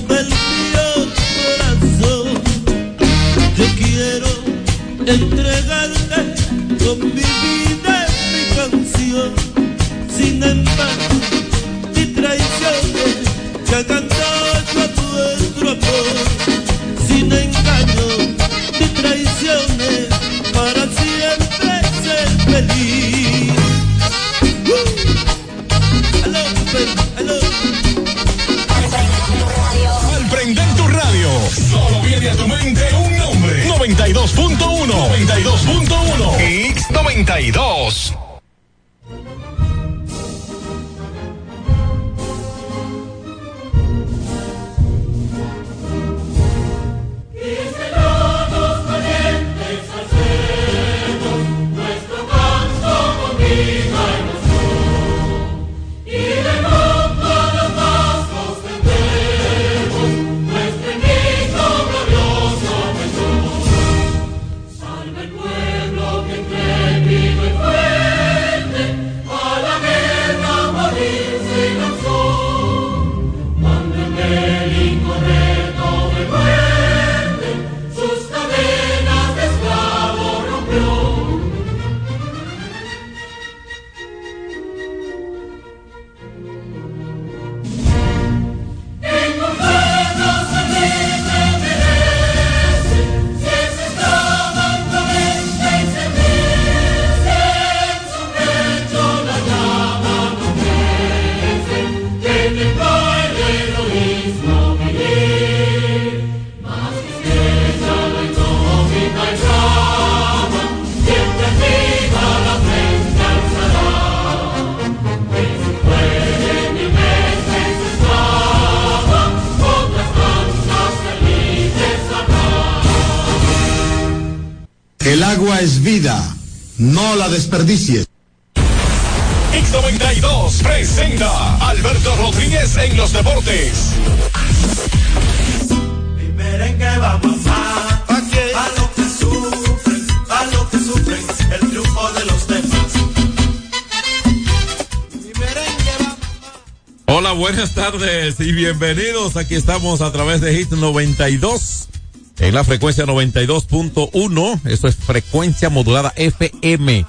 del mío corazón. Yo quiero entregarte con mi vida mi canción. Sin embargo, mi traiciones que ha 92.1. Mix 92. El agua es vida, no la desperdicies. X92 presenta Alberto Rodríguez en los deportes. merengue va a pasar. A lo que sufren, a lo que sufren, el triunfo de los demás. Hola, buenas tardes y bienvenidos. Aquí estamos a través de Hit 92 en la frecuencia 92.1. Eso es frecuencia modulada FM.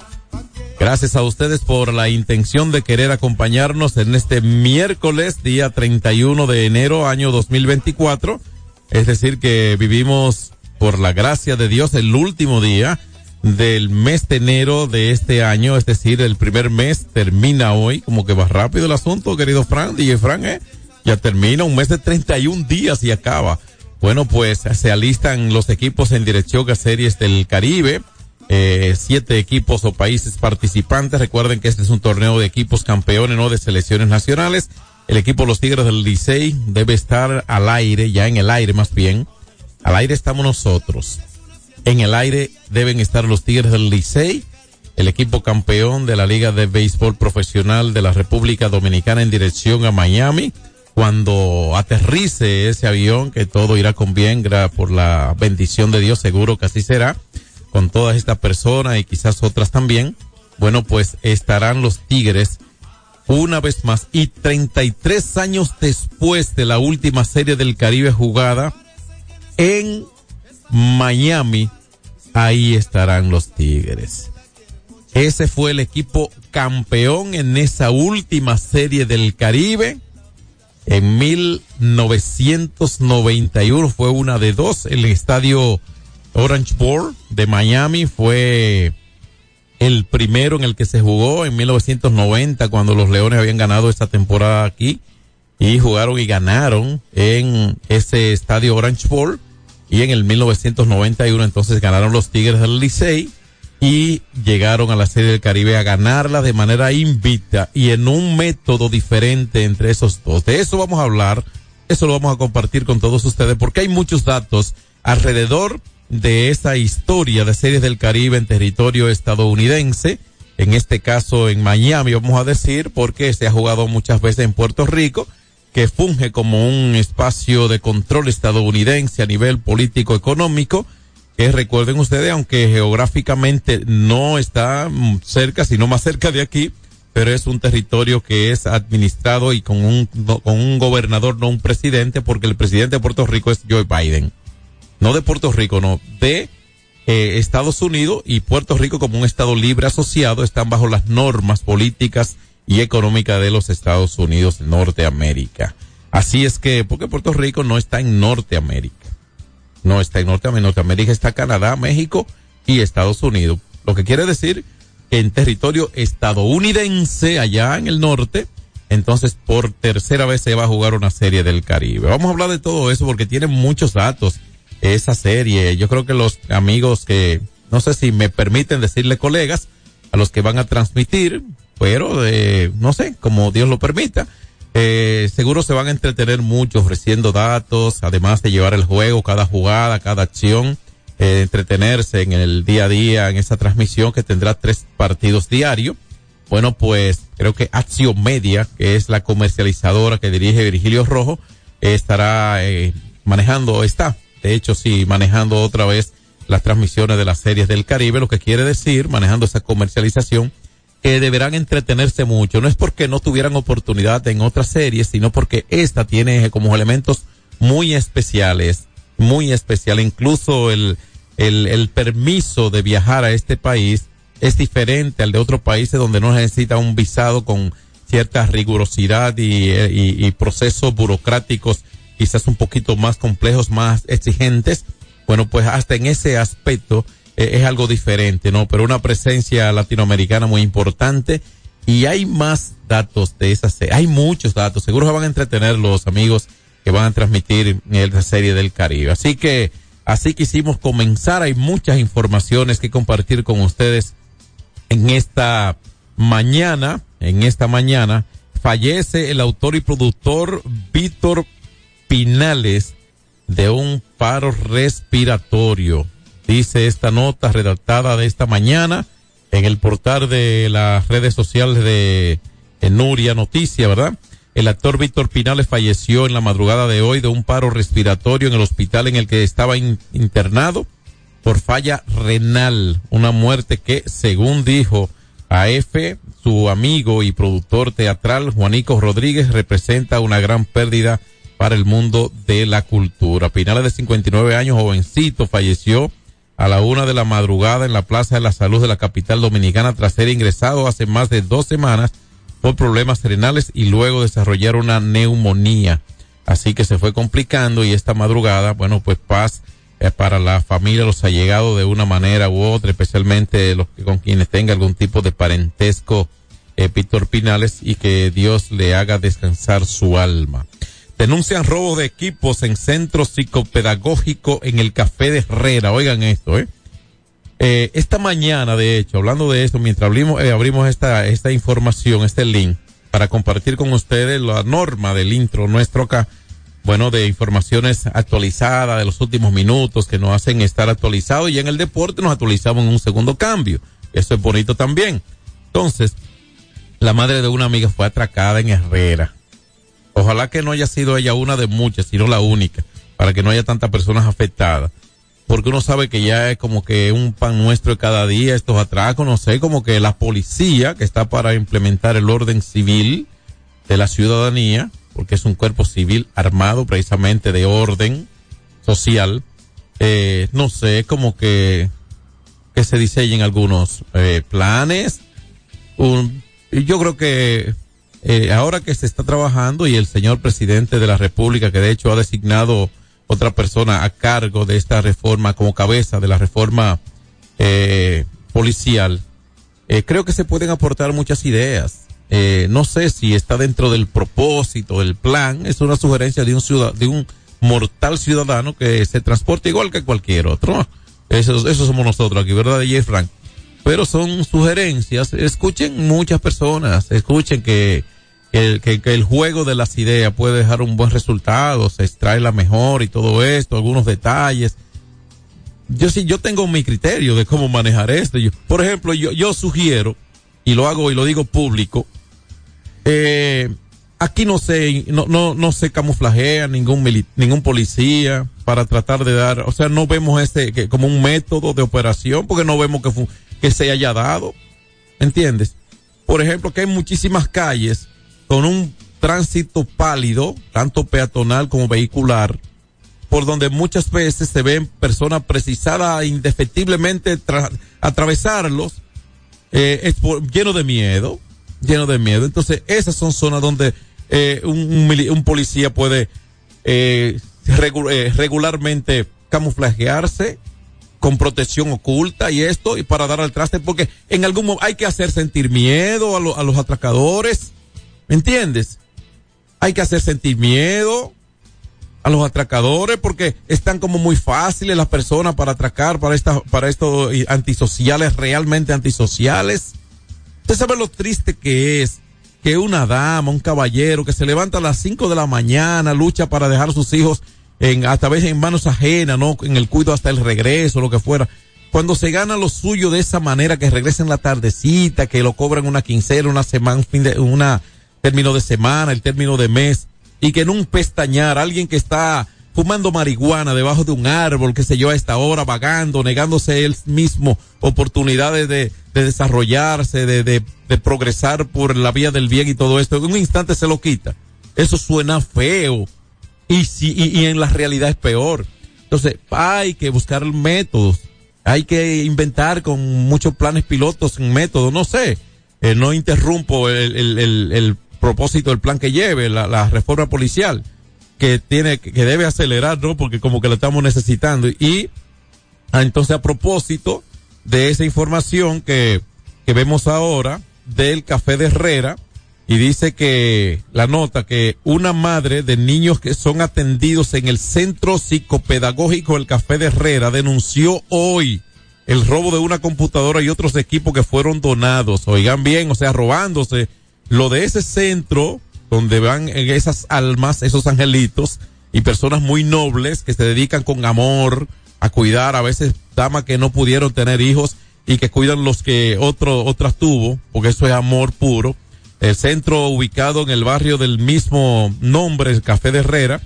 Gracias a ustedes por la intención de querer acompañarnos en este miércoles, día 31 de enero, año 2024. Es decir, que vivimos por la gracia de Dios el último día del mes de enero de este año, es decir, el primer mes termina hoy, como que va rápido el asunto, querido Fran, DJ Fran, ¿eh? Ya termina un mes de 31 días y acaba. Bueno, pues se alistan los equipos en dirección a series del Caribe, eh, siete equipos o países participantes. Recuerden que este es un torneo de equipos campeones, no de selecciones nacionales. El equipo Los Tigres del Licey debe estar al aire, ya en el aire más bien. Al aire estamos nosotros. En el aire deben estar los Tigres del Licey, el equipo campeón de la Liga de Béisbol Profesional de la República Dominicana en dirección a Miami. Cuando aterrice ese avión, que todo irá con bien, por la bendición de Dios, seguro que así será, con todas estas personas y quizás otras también. Bueno, pues estarán los Tigres una vez más y 33 años después de la última serie del Caribe jugada en Miami, ahí estarán los Tigres. Ese fue el equipo campeón en esa última serie del Caribe. En 1991 fue una de dos. El estadio Orange Bowl de Miami fue el primero en el que se jugó en 1990 cuando los Leones habían ganado esta temporada aquí y jugaron y ganaron en ese estadio Orange Bowl y en el 1991 entonces ganaron los Tigres del Licey y llegaron a la Serie del Caribe a ganarla de manera invicta y en un método diferente entre esos dos. De eso vamos a hablar, eso lo vamos a compartir con todos ustedes porque hay muchos datos alrededor de esa historia de Series del Caribe en territorio estadounidense, en este caso en Miami vamos a decir, porque se ha jugado muchas veces en Puerto Rico, que funge como un espacio de control estadounidense a nivel político económico, que recuerden ustedes, aunque geográficamente no está mm, cerca, sino más cerca de aquí, pero es un territorio que es administrado y con un, no- con un gobernador, no un presidente, porque el presidente de Puerto Rico es Joe Biden. No de Puerto Rico, no, de eh, Estados Unidos y Puerto Rico como un Estado libre asociado están bajo las normas políticas y económicas de los Estados Unidos, Norteamérica. Así es que, porque Puerto Rico no está en Norteamérica. No está en Norteamérica. Norteamérica está Canadá, México y Estados Unidos. Lo que quiere decir que en territorio estadounidense, allá en el norte, entonces por tercera vez se va a jugar una serie del Caribe. Vamos a hablar de todo eso porque tiene muchos datos esa serie. Yo creo que los amigos que, no sé si me permiten decirle colegas, a los que van a transmitir, pero eh, no sé, como Dios lo permita, eh, seguro se van a entretener mucho ofreciendo datos, además de llevar el juego, cada jugada, cada acción, eh, entretenerse en el día a día, en esa transmisión que tendrá tres partidos diarios. Bueno, pues creo que Acción Media, que es la comercializadora que dirige Virgilio Rojo, eh, estará eh, manejando, está, de hecho, sí, manejando otra vez las transmisiones de las series del Caribe, lo que quiere decir, manejando esa comercialización, que deberán entretenerse mucho. No es porque no tuvieran oportunidad en otras series, sino porque esta tiene como elementos muy especiales, muy especial. Incluso el, el, el permiso de viajar a este país es diferente al de otros países donde no necesita un visado con cierta rigurosidad y, eh, y, procesos burocráticos quizás un poquito más complejos, más exigentes. Bueno, pues hasta en ese aspecto eh, es algo diferente, ¿no? Pero una presencia latinoamericana muy importante y hay más datos de esa serie. Hay muchos datos. Seguro se van a entretener los amigos que van a transmitir esa serie del Caribe. Así que así quisimos comenzar. Hay muchas informaciones que compartir con ustedes en esta mañana. En esta mañana fallece el autor y productor Víctor Pinales de un paro respiratorio. Dice esta nota redactada de esta mañana en el portal de las redes sociales de, Nuria Noticia, ¿verdad? El actor Víctor Pinales falleció en la madrugada de hoy de un paro respiratorio en el hospital en el que estaba in- internado por falla renal. Una muerte que, según dijo AF, su amigo y productor teatral Juanico Rodríguez, representa una gran pérdida para el mundo de la cultura. Pinales de 59 años, jovencito, falleció a la una de la madrugada en la Plaza de la Salud de la capital dominicana tras ser ingresado hace más de dos semanas por problemas renales y luego desarrollar una neumonía. Así que se fue complicando y esta madrugada, bueno, pues paz eh, para la familia, los allegados de una manera u otra, especialmente los que con quienes tenga algún tipo de parentesco, eh, Pinales, y que Dios le haga descansar su alma. Denuncian robo de equipos en centro psicopedagógico en el Café de Herrera. Oigan esto, ¿eh? Eh, esta mañana, de hecho, hablando de esto, mientras abrimos, eh, abrimos esta, esta información, este link, para compartir con ustedes la norma del intro nuestro acá, bueno, de informaciones actualizadas de los últimos minutos que nos hacen estar actualizados y en el deporte nos actualizamos en un segundo cambio. Eso es bonito también. Entonces, la madre de una amiga fue atracada en Herrera. Ojalá que no haya sido ella una de muchas, sino la única, para que no haya tantas personas afectadas. Porque uno sabe que ya es como que un pan nuestro de cada día, estos atracos, no sé, como que la policía, que está para implementar el orden civil de la ciudadanía, porque es un cuerpo civil armado precisamente de orden social, eh, no sé, como que, que se diseñen algunos eh, planes. Un, yo creo que eh, ahora que se está trabajando y el señor presidente de la República, que de hecho ha designado otra persona a cargo de esta reforma como cabeza de la reforma eh, policial, eh, creo que se pueden aportar muchas ideas. Eh, no sé si está dentro del propósito, del plan, es una sugerencia de un ciudad, de un mortal ciudadano que se transporta igual que cualquier otro. Eso, eso somos nosotros aquí, ¿verdad, DJ Frank? Pero son sugerencias. Escuchen muchas personas, escuchen que, que, que, el juego de las ideas puede dejar un buen resultado, se extrae la mejor y todo esto, algunos detalles. Yo sí, yo tengo mi criterio de cómo manejar esto. Por ejemplo, yo, yo sugiero, y lo hago y lo digo público, eh, aquí no se, no, no, no se camuflajea ningún mili- ningún policía para tratar de dar, o sea, no vemos este que, como un método de operación porque no vemos que, que se haya dado, ¿entiendes? por ejemplo, que hay muchísimas calles con un tránsito pálido, tanto peatonal como vehicular, por donde muchas veces se ven personas precisadas indefectiblemente tra- atravesarlos, eh, lleno de miedo, lleno de miedo. Entonces, esas son zonas donde eh, un, policía puede eh, eh, regularmente camuflajearse con protección oculta y esto, y para dar al traste, porque en algún momento hay que hacer sentir miedo a, a los atracadores, ¿me entiendes? Hay que hacer sentir miedo a los atracadores porque están como muy fáciles las personas para atracar para esta, para estos antisociales, realmente antisociales. Usted sabe lo triste que es que una dama, un caballero que se levanta a las 5 de la mañana, lucha para dejar a sus hijos en, hasta veces en manos ajenas, ¿no? En el cuido hasta el regreso, lo que fuera. Cuando se gana lo suyo de esa manera, que regresen la tardecita, que lo cobran una quincena, una semana, un fin de, una término de semana, el término de mes, y que en un pestañar, alguien que está fumando marihuana debajo de un árbol, que se yo, a esta hora, vagando, negándose él mismo oportunidades de, de desarrollarse, de, de, de progresar por la vía del bien y todo esto, en un instante se lo quita. Eso suena feo. Y si, y, en la realidad es peor. Entonces, hay que buscar métodos. Hay que inventar con muchos planes pilotos métodos, no sé. Eh, no interrumpo el, el, el, el propósito del plan que lleve, la, la reforma policial, que tiene, que debe acelerar, ¿no? Porque como que lo estamos necesitando. Y, ah, entonces a propósito de esa información que, que vemos ahora del café de Herrera, y dice que la nota que una madre de niños que son atendidos en el centro psicopedagógico del Café de Herrera denunció hoy el robo de una computadora y otros equipos que fueron donados. Oigan bien, o sea, robándose lo de ese centro donde van esas almas, esos angelitos y personas muy nobles que se dedican con amor a cuidar. A veces damas que no pudieron tener hijos y que cuidan los que otro, otras tuvo, porque eso es amor puro. El centro ubicado en el barrio del mismo nombre, el Café de Herrera,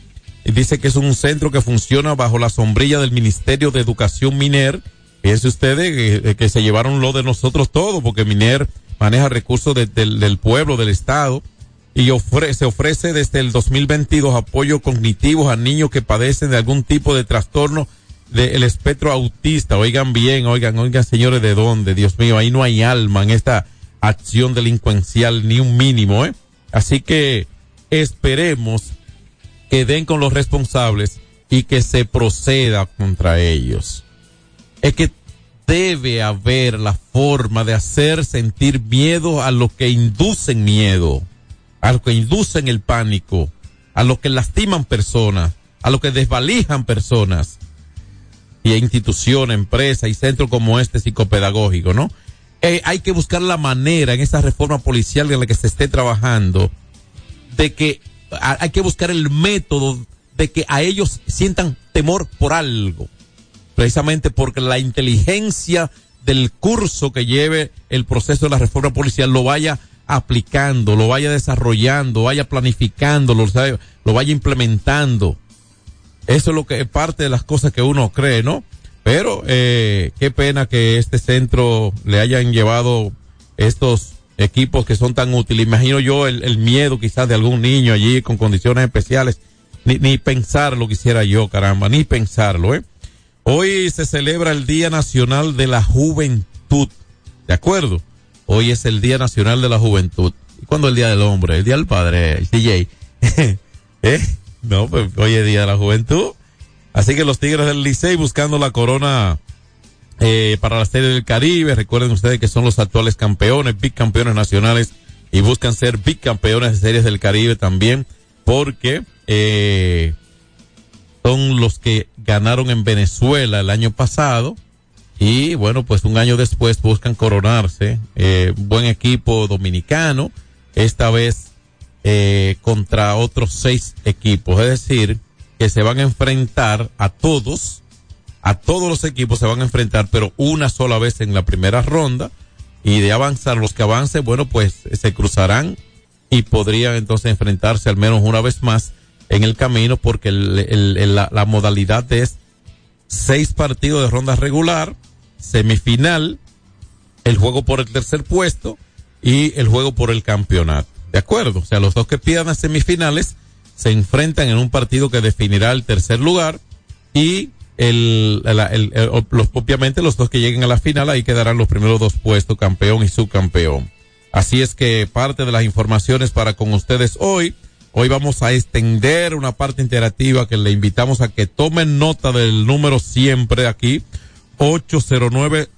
dice que es un centro que funciona bajo la sombrilla del Ministerio de Educación Miner. Fíjense ustedes que, que se llevaron lo de nosotros todo, porque Miner maneja recursos de, del, del pueblo, del Estado, y se ofrece desde el 2022 apoyo cognitivos a niños que padecen de algún tipo de trastorno del espectro autista. Oigan bien, oigan, oigan señores, ¿de dónde? Dios mío, ahí no hay alma en esta acción delincuencial ni un mínimo, ¿eh? Así que esperemos que den con los responsables y que se proceda contra ellos. Es que debe haber la forma de hacer sentir miedo a los que inducen miedo, a los que inducen el pánico, a los que lastiman personas, a los que desvalijan personas y instituciones, empresas y centros como este psicopedagógico, ¿no? eh, hay que buscar la manera en esa reforma policial en la que se esté trabajando de que hay que buscar el método de que a ellos sientan temor por algo precisamente porque la inteligencia del curso que lleve el proceso de la reforma policial lo vaya aplicando, lo vaya desarrollando, vaya planificando, lo, vaya implementando. Eso es lo que es parte de las cosas que uno cree, ¿no? Pero eh, qué pena que este centro le hayan llevado estos equipos que son tan útiles. Imagino yo el, el miedo quizás de algún niño allí con condiciones especiales. Ni, ni pensarlo quisiera yo, caramba, ni pensarlo, ¿eh? Hoy se celebra el Día Nacional de la Juventud, ¿de acuerdo? Hoy es el Día Nacional de la Juventud. ¿Y cuándo el Día del Hombre? El Día del Padre, el DJ. ¿Eh? No, pues hoy es Día de la Juventud. Así que los Tigres del Licey buscando la corona eh, para la Serie del Caribe. Recuerden ustedes que son los actuales campeones, bicampeones nacionales y buscan ser bicampeones de Series del Caribe también porque eh, son los que ganaron en Venezuela el año pasado y bueno, pues un año después buscan coronarse. Eh, buen equipo dominicano, esta vez eh, contra otros seis equipos, es decir, que se van a enfrentar a todos, a todos los equipos se van a enfrentar, pero una sola vez en la primera ronda y de avanzar los que avancen, bueno, pues se cruzarán y podrían entonces enfrentarse al menos una vez más en el camino porque el, la, la, modalidad es seis partidos de ronda regular, semifinal, el juego por el tercer puesto y el juego por el campeonato. ¿De acuerdo? O sea, los dos que pierdan las semifinales se enfrentan en un partido que definirá el tercer lugar y el, el- el- los, obviamente los dos que lleguen a la final ahí quedarán los primeros dos puestos, campeón y subcampeón. Así es que parte de las informaciones para con ustedes hoy. Hoy vamos a extender una parte interactiva que le invitamos a que tomen nota del número siempre aquí, 809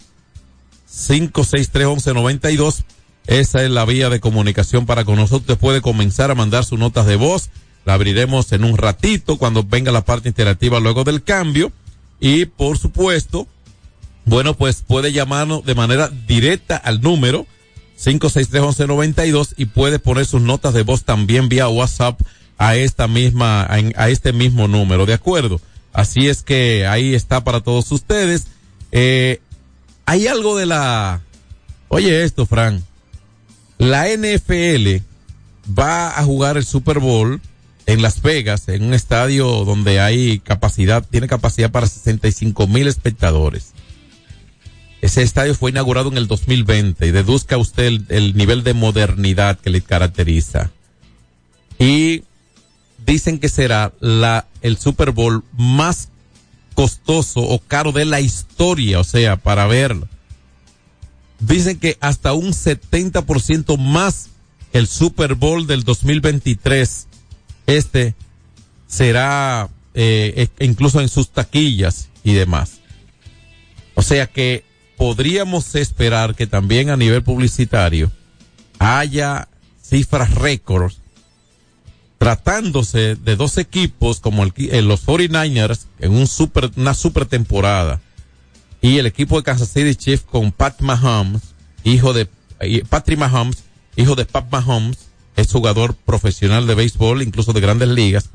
5631192. Esa es la vía de comunicación para con nosotros. Usted puede comenzar a mandar sus notas de voz. La abriremos en un ratito cuando venga la parte interactiva luego del cambio. Y por supuesto, bueno, pues puede llamarnos de manera directa al número 5631192 y puede poner sus notas de voz también vía WhatsApp a esta misma, a este mismo número, ¿de acuerdo? Así es que ahí está para todos ustedes. Eh, hay algo de la, oye esto, Fran, la NFL va a jugar el Super Bowl en Las Vegas, en un estadio donde hay capacidad, tiene capacidad para 65 mil espectadores. Ese estadio fue inaugurado en el 2020 y deduzca usted el, el nivel de modernidad que le caracteriza. Y dicen que será la, el Super Bowl más costoso o caro de la historia, o sea, para verlo. Dicen que hasta un 70% más que el Super Bowl del 2023. Este será eh, e- incluso en sus taquillas y demás. O sea que podríamos esperar que también a nivel publicitario haya cifras récords tratándose de dos equipos como eh, los 49ers en super, una super temporada y el equipo de Kansas City Chiefs con Pat Mahomes, hijo de eh, Patrick Mahomes, hijo de Pat Mahomes, es jugador profesional de béisbol, incluso de grandes ligas,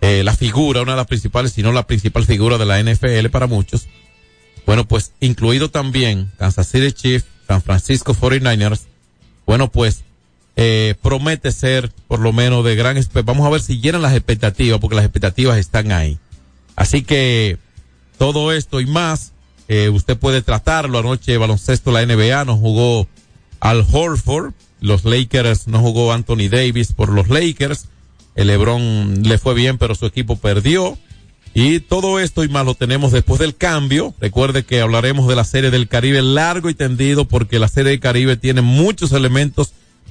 eh, la figura, una de las principales, si no la principal figura de la NFL para muchos. Bueno, pues incluido también Kansas City Chiefs, San Francisco 49ers. Bueno, pues eh, promete ser por lo menos de gran vamos a ver si llenan las expectativas porque las expectativas están ahí. Así que todo esto y más eh, usted puede tratarlo. Anoche baloncesto la NBA no jugó Al Horford. Los Lakers no jugó Anthony Davis por los Lakers. El LeBron le fue bien pero su equipo perdió. Y todo esto y más lo tenemos después del cambio. Recuerde que hablaremos de la serie del Caribe largo y tendido porque la serie del Caribe tiene muchos elementos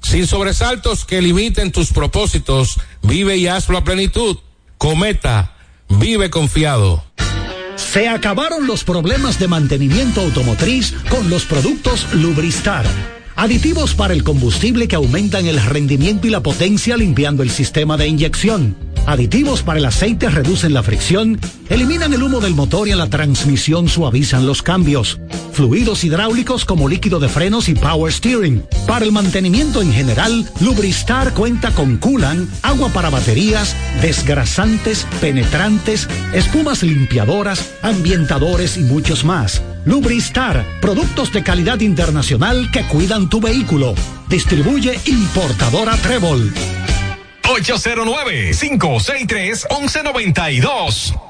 Sin sobresaltos que limiten tus propósitos, vive y hazlo a plenitud. Cometa, vive confiado. Se acabaron los problemas de mantenimiento automotriz con los productos Lubristar. Aditivos para el combustible que aumentan el rendimiento y la potencia limpiando el sistema de inyección. Aditivos para el aceite reducen la fricción, eliminan el humo del motor y en la transmisión suavizan los cambios. Fluidos hidráulicos como líquido de frenos y power steering. Para el mantenimiento en general, Lubristar cuenta con coolant, agua para baterías, desgrasantes, penetrantes, espumas limpiadoras, ambientadores y muchos más. Lubristar, productos de calidad internacional que cuidan tu vehículo. Distribuye importadora Trébol. 809-563-1192.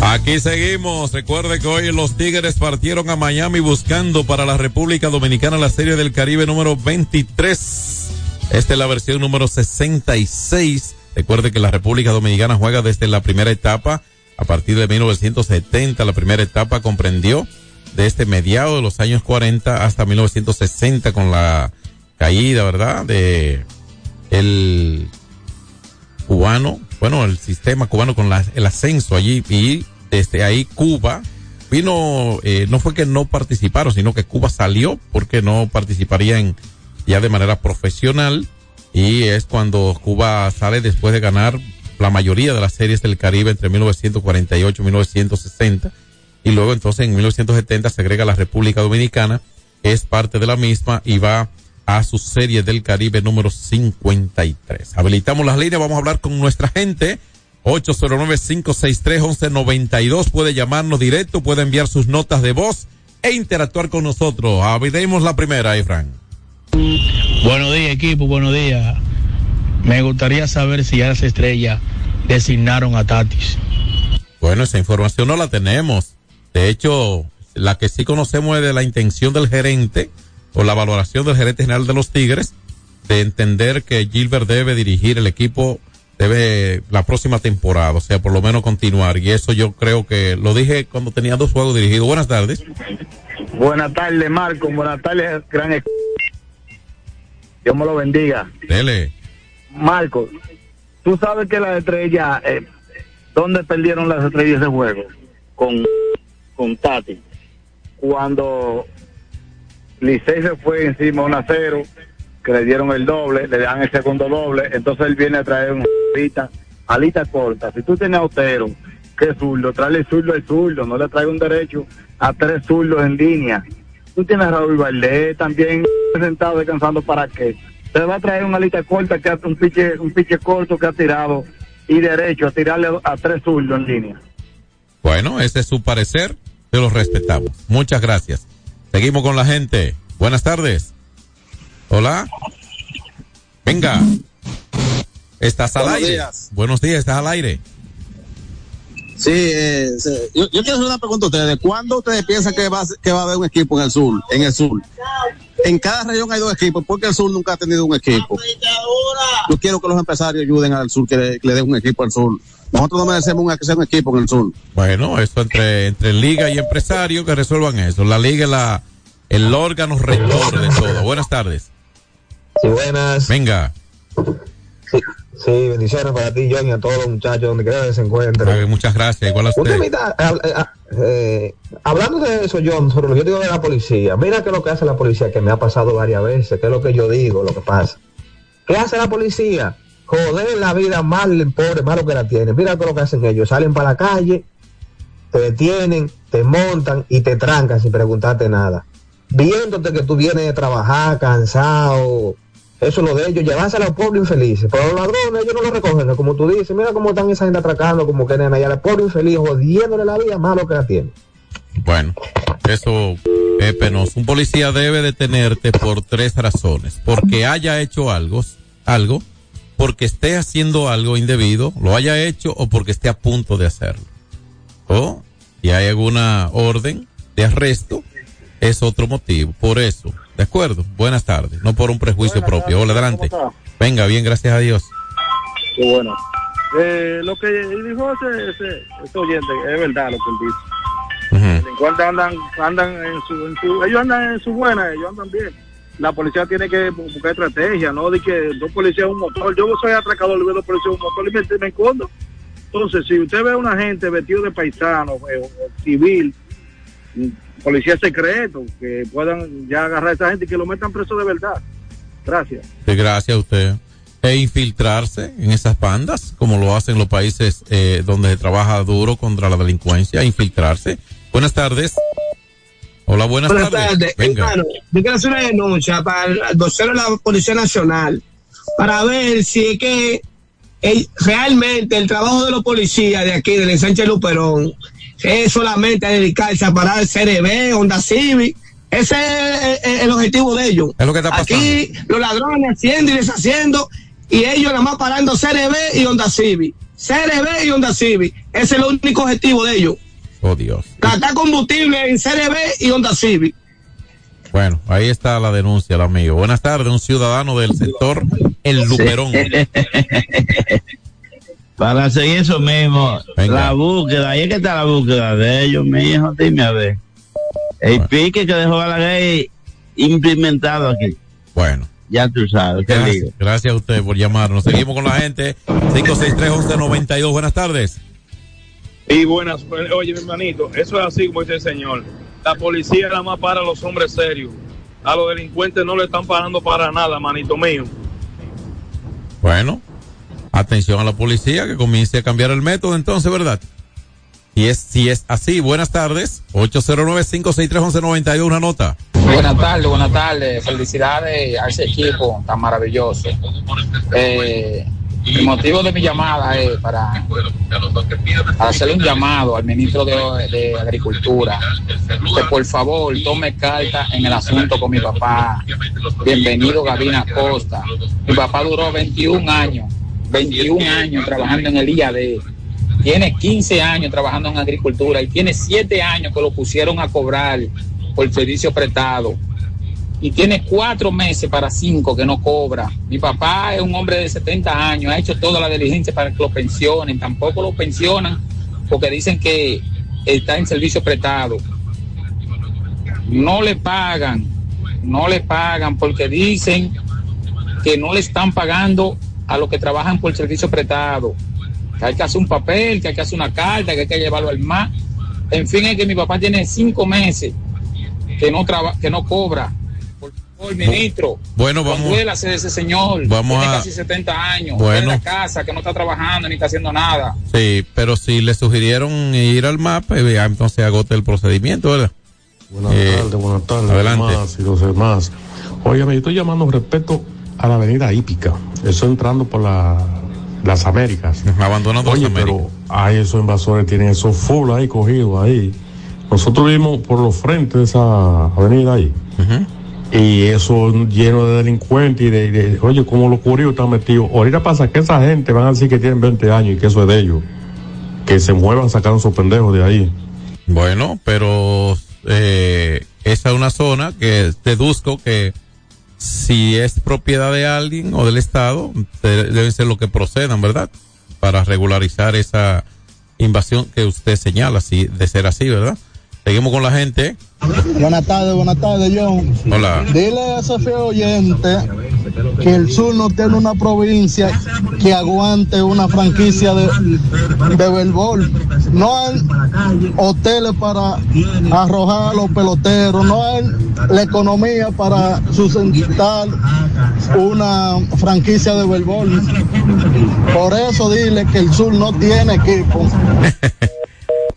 Aquí seguimos. Recuerde que hoy los Tigres partieron a Miami buscando para la República Dominicana la Serie del Caribe número 23. Esta es la versión número 66. Recuerde que la República Dominicana juega desde la primera etapa a partir de 1970. La primera etapa comprendió de este mediado de los años 40 hasta 1960 con la caída, ¿verdad? De el cubano, bueno, el sistema cubano con la, el ascenso allí y desde ahí Cuba vino, eh, no fue que no participaron, sino que Cuba salió porque no participaría en, ya de manera profesional y es cuando Cuba sale después de ganar la mayoría de las series del Caribe entre 1948 y 1960 y luego entonces en 1970 se agrega la República Dominicana, es parte de la misma y va a su serie del Caribe número 53. Habilitamos las líneas, vamos a hablar con nuestra gente. 809-563-1192. Puede llamarnos directo, puede enviar sus notas de voz e interactuar con nosotros. Habilitemos la primera, Efran. Buenos días, equipo, buenos días. Me gustaría saber si ya las estrellas designaron a Tatis. Bueno, esa información no la tenemos. De hecho, la que sí conocemos es de la intención del gerente o la valoración del gerente general de los Tigres de entender que Gilbert debe dirigir el equipo debe la próxima temporada, o sea, por lo menos continuar. Y eso yo creo que lo dije cuando tenía dos juegos dirigidos. Buenas tardes. Buenas tardes, Marco. Buenas tardes, gran. Dios me lo bendiga. Dele. Marco, tú sabes que las estrellas, eh, ¿dónde perdieron las estrellas de juego? Con, con Tati. Cuando Licey se fue encima 1 a 0, que le dieron el doble, le dan el segundo doble, entonces él viene a traer una alita, alita corta. Si tú tienes a Otero, que zurdo, trae el zurdo al zurdo, no le trae un derecho a tres zurdos en línea. Tú tienes a Raúl Valdés también sentado descansando para qué. Te va a traer una alita corta que un piche, un piche corto que ha tirado y derecho a tirarle a tres zurdos en línea. Bueno, ese es su parecer, te lo respetamos. Muchas gracias. Seguimos con la gente. Buenas tardes. Hola. Venga. Estás al Buenos aire. días. Buenos días, estás al aire. Sí, eh, yo, yo quiero hacer una pregunta a ustedes. ¿Cuándo ustedes piensan que va, que va a haber un equipo en el sur? En el sur. En cada región hay dos equipos. porque el sur nunca ha tenido un equipo? Yo quiero que los empresarios ayuden al sur, que le, que le den un equipo al sur. Nosotros no merecemos un, que sea un equipo en el sur. Bueno, eso entre, entre liga y empresario que resuelvan eso. La liga es la, el órgano rector de todo. Buenas tardes. Sí, buenas. Venga. Sí, bendiciones para ti, John, y a todos los muchachos donde quiera que se encuentren. Ay, Muchas gracias. Igual a usted. ah, eh, hablando de eso, John, sobre lo que yo digo de la policía, mira qué es lo que hace la policía, que me ha pasado varias veces, qué es lo que yo digo, lo que pasa. ¿Qué hace la policía? Joder la vida mal, pobre, malo que la tienen. Mira lo que hacen ellos. Salen para la calle, te detienen, te montan y te trancan sin preguntarte nada. Viéndote que tú vienes de trabajar cansado. Eso es lo de ellos, llevarse a los pobres infelices. Pero los ladrones ellos no lo recogen, como tú dices. Mira cómo están esa gente atracando, como que nena, y a la pobre infeliz jodiéndole la vida malo que la tienen. Bueno, eso es penoso. Un policía debe detenerte por tres razones. Porque haya hecho algo, algo, porque esté haciendo algo indebido, lo haya hecho o porque esté a punto de hacerlo. O si hay alguna orden de arresto, es otro motivo. Por eso, ¿de acuerdo? Buenas tardes, no por un prejuicio propio. Hola, adelante. Venga, bien, gracias a Dios. Qué bueno. Eh, lo que dijo ese, ese, ese oyente, es verdad lo que él dice. Los delincuentes andan, andan en su, en su, ellos andan en su buena, ellos andan bien. La policía tiene que buscar estrategia, no de que dos policías un motor. Yo soy atracador, veo dos policías un motor y me, me escondo. Entonces, si usted ve a una gente vestido de paisano, eh, civil, mm, policía secreto, que puedan ya agarrar a esa gente y que lo metan preso de verdad. Gracias. Gracias a usted. E infiltrarse en esas bandas, como lo hacen los países eh, donde se trabaja duro contra la delincuencia, infiltrarse. Buenas tardes. Hola, buenas, Buenas tardes. tardes. Venga. Hermano, yo quiero hacer una denuncia para el vocero de la Policía Nacional para ver si es que el- realmente el trabajo de los policías de aquí, del ensanche Luperón, es solamente dedicarse a parar el CRB, Honda Civic. Ese es el, el objetivo de ellos. Es lo que está pasando. Aquí los ladrones haciendo y deshaciendo y ellos nada más parando CRB y Honda Civic. CRB y Honda Civic. Ese es el único objetivo de ellos. Oh, Dios. Combustible en CRB y Honda Civic. Bueno, ahí está la denuncia, el amigo. Buenas tardes, un ciudadano del sector El Luperón. Para hacer eso mismo, Venga. la búsqueda, ahí es que está la búsqueda de ellos, mi hijo, dime a ver. El pique que dejó Balaguer implementado aquí. Bueno. Ya tú sabes, qué Gracias, gracias a usted por llamarnos. Seguimos con la gente. 563-1192. Buenas tardes. Y buenas, oye mi hermanito, eso es así como dice el señor. La policía nada más para a los hombres serios. A los delincuentes no le están parando para nada, manito mío. Bueno, atención a la policía que comience a cambiar el método entonces, ¿verdad? Y es, si es así, buenas tardes. 809-563-1192, una nota. Buenas tardes, buenas tardes. Felicidades a ese equipo tan maravilloso. Eh, el motivo de mi llamada es para, para hacerle un llamado al ministro de, de Agricultura que por favor tome carta en el asunto con mi papá. Bienvenido Gavina Costa. Mi papá duró 21 años, 21 años trabajando en el IAD. Tiene 15 años trabajando en agricultura y tiene 7 años que lo pusieron a cobrar por servicio prestado y tiene cuatro meses para cinco que no cobra. Mi papá es un hombre de 70 años, ha hecho toda la diligencia para que lo pensionen, tampoco lo pensionan porque dicen que está en servicio prestado. No le pagan, no le pagan porque dicen que no le están pagando a los que trabajan por servicio prestado. Que hay que hacer un papel, que hay que hacer una carta, que hay que llevarlo al MAS. En fin, es que mi papá tiene cinco meses que no traba, que no cobra. Favor, ministro. Bueno, vamos- consuélase de ese señor. Vamos tiene a- casi 70 años. Bueno. Está en la casa, que no está trabajando ni está haciendo nada. Sí, pero si le sugirieron ir al mapa, eh, ya entonces agote el procedimiento, ¿verdad? Buenas Eh, tardes, buenas tardes. adelante. Más y los demás. Oye, me estoy llamando respecto a la avenida Hípica. Eso entrando por la, las Américas. Abandonando Oye, las Américas. pero ahí esos invasores tienen esos full ahí cogidos ahí. Nosotros vivimos por los frentes de esa avenida ahí. Y eso lleno de delincuentes y de, oye, como los curiosos están metidos. Ahorita pasa que esa gente van a decir que tienen 20 años y que eso es de ellos. Que se muevan, sacaron esos pendejos de ahí. Bueno, pero eh, esa es una zona que deduzco que si es propiedad de alguien o del Estado, de- deben ser lo que procedan, ¿verdad? Para regularizar esa invasión que usted señala, si de ser así, ¿verdad? Seguimos con la gente. Buenas tardes, buenas tardes, John. Hola. Dile a ese feo oyente que el sur no tiene una provincia que aguante una franquicia de, de béisbol. No hay hoteles para arrojar a los peloteros, no hay la economía para sustentar una franquicia de béisbol. Por eso dile que el sur no tiene equipo.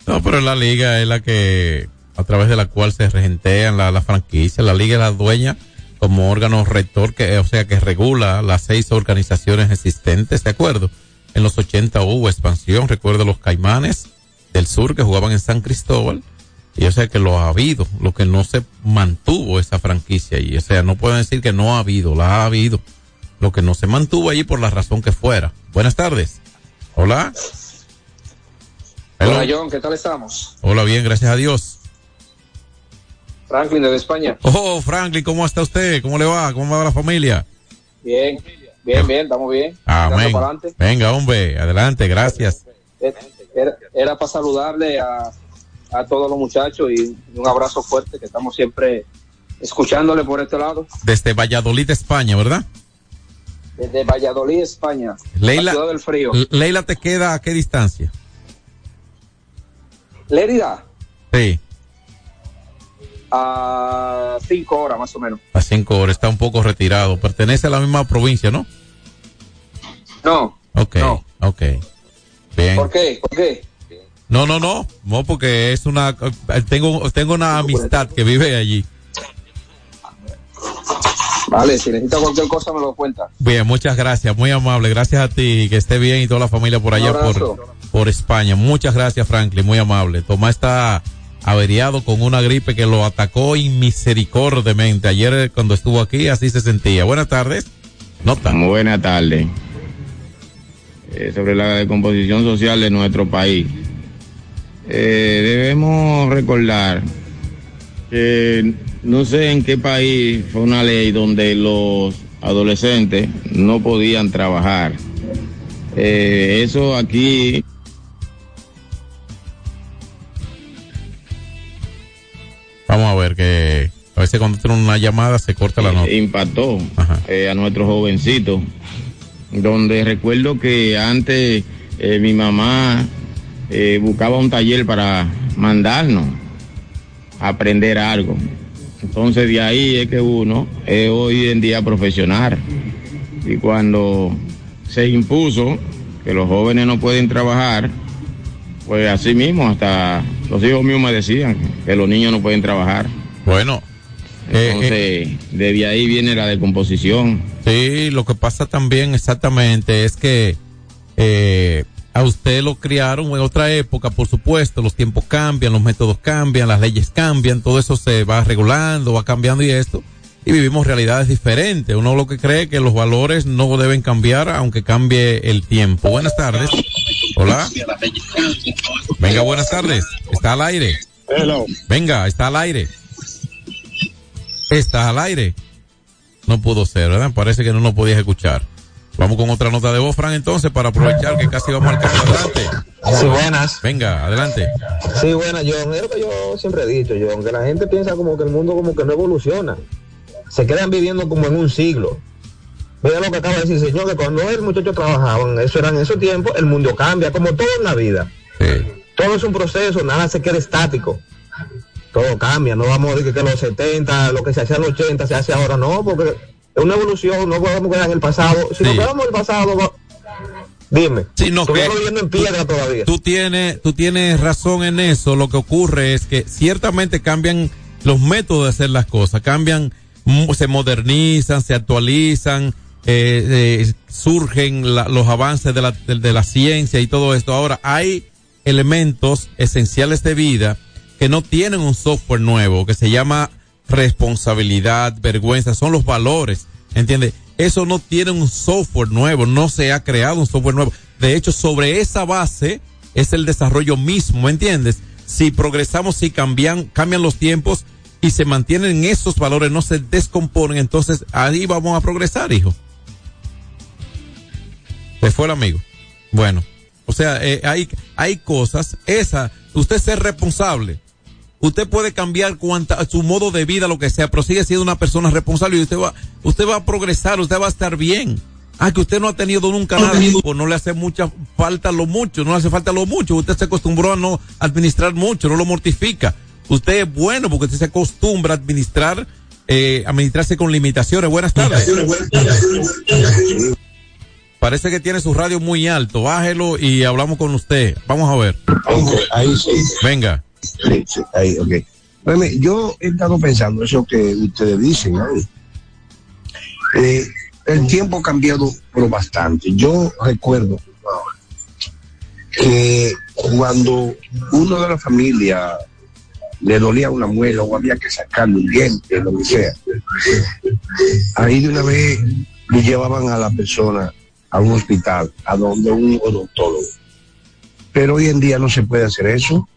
No, pero la liga es la que, a través de la cual se regentean la, la franquicia. La liga es la dueña como órgano rector, que, o sea, que regula las seis organizaciones existentes, ¿de acuerdo? En los 80 hubo expansión, recuerdo los Caimanes del Sur que jugaban en San Cristóbal. Y o sea que lo ha habido, lo que no se mantuvo esa franquicia y o sea, no pueden decir que no ha habido, la ha habido. Lo que no se mantuvo allí por la razón que fuera. Buenas tardes. Hola. Hola John, ¿qué tal estamos? Hola, bien, gracias a Dios. Franklin desde España. Oh, Franklin, ¿cómo está usted? ¿Cómo le va? ¿Cómo va la familia? Bien, bien, bien, estamos bien. Amén. Venga, hombre, adelante, gracias. Era, era para saludarle a, a todos los muchachos y un abrazo fuerte que estamos siempre escuchándole por este lado. Desde Valladolid, España, ¿verdad? Desde Valladolid, España. Leila, la ciudad del frío. Leila, ¿te queda a qué distancia? Lérida, Sí, a cinco horas más o menos. a cinco horas, está un poco retirado. Pertenece a la misma provincia, ¿no? No. Ok, ok. Bien. ¿Por qué? ¿Por qué? No, no, no, no, porque es una, tengo, tengo una amistad que vive allí. Vale, si necesita cualquier cosa me lo cuenta. Bien, muchas gracias, muy amable, gracias a ti, que esté bien y toda la familia por allá por, por España. Muchas gracias, Franklin, muy amable. Tomás está averiado con una gripe que lo atacó inmisericordiamente. Ayer cuando estuvo aquí así se sentía. Buenas tardes. Nota. Buenas tardes. Eh, sobre la decomposición social de nuestro país. Eh, debemos recordar que no sé en qué país fue una ley donde los adolescentes no podían trabajar. Eh, eso aquí Vamos a ver que a veces cuando tiene una llamada se corta la nota. impactó eh, a nuestros jovencitos. Donde recuerdo que antes eh, mi mamá eh, buscaba un taller para mandarnos a aprender algo. Entonces de ahí es que uno es hoy en día profesional. Y cuando se impuso que los jóvenes no pueden trabajar, pues así mismo hasta los hijos míos me decían que los niños no pueden trabajar. Bueno. Entonces, de ahí viene la decomposición. Sí, lo que pasa también exactamente es que eh, a usted lo criaron en otra época, por supuesto, los tiempos cambian, los métodos cambian, las leyes cambian, todo eso se va regulando, va cambiando y esto, y vivimos realidades diferentes. Uno lo que cree que los valores no deben cambiar aunque cambie el tiempo. Buenas tardes. Hola. Venga, buenas tardes. Está al aire. Venga, está al aire. Está al aire. No pudo ser, ¿verdad? Parece que no nos podías escuchar. Vamos con otra nota de voz, Fran, entonces, para aprovechar que casi vamos al cambio adelante. Sí, buenas. Venga, adelante. Sí, buenas, John. Es lo que yo siempre he dicho, John, que la gente piensa como que el mundo como que no evoluciona. Se quedan viviendo como en un siglo. Mira lo que acaba de decir, señor, que cuando el muchacho trabajaban, eso era en esos tiempos, el mundo cambia, como todo en la vida. Todo es un proceso, nada se queda estático. Todo cambia, no vamos a decir que los 70, lo que se hacía en los 80 se hace ahora, no, porque es una evolución, no podemos quedar en el pasado. Si nos quedamos en el pasado, dime, Sí, no, estuviera que- viviendo en piedra todavía. Tú tienes, tú tienes razón en eso. Lo que ocurre es que ciertamente cambian los métodos de hacer las cosas, cambian, se modernizan, se actualizan, eh, eh, surgen la- los avances de la, de, de la ciencia y todo esto. Ahora, hay elementos esenciales de vida que no tienen un software nuevo, que se llama responsabilidad, vergüenza, son los valores, ¿entiendes? Eso no tiene un software nuevo, no se ha creado un software nuevo. De hecho, sobre esa base es el desarrollo mismo, ¿me entiendes? Si progresamos, si cambian, cambian los tiempos y se mantienen esos valores, no se descomponen, entonces ahí vamos a progresar, hijo. Se fue el amigo. Bueno, o sea, eh, hay, hay cosas, esa, usted ser responsable, usted puede cambiar cuanta, su modo de vida, lo que sea, pero sigue siendo una persona responsable y usted va, usted va a progresar, usted va a estar bien. Ah, que usted no ha tenido nunca nada, pues no le hace mucha falta lo mucho, no le hace falta lo mucho, usted se acostumbró a no administrar mucho, no lo mortifica. Usted es bueno porque usted se acostumbra a administrar, eh, administrarse con limitaciones. Buenas tardes. Parece que tiene su radio muy alto. Bájelo y hablamos con usted. Vamos a ver. Ok, ahí sí. Venga. Sí, ahí, ok. Bueno, yo he estado pensando eso que ustedes dicen. Eh, el tiempo ha cambiado por bastante. Yo recuerdo que cuando uno de la familia le dolía una muela o había que sacarle un diente, lo que sea, ahí de una vez le llevaban a la persona a un hospital, a donde un odontólogo. Pero hoy en día no se puede hacer eso.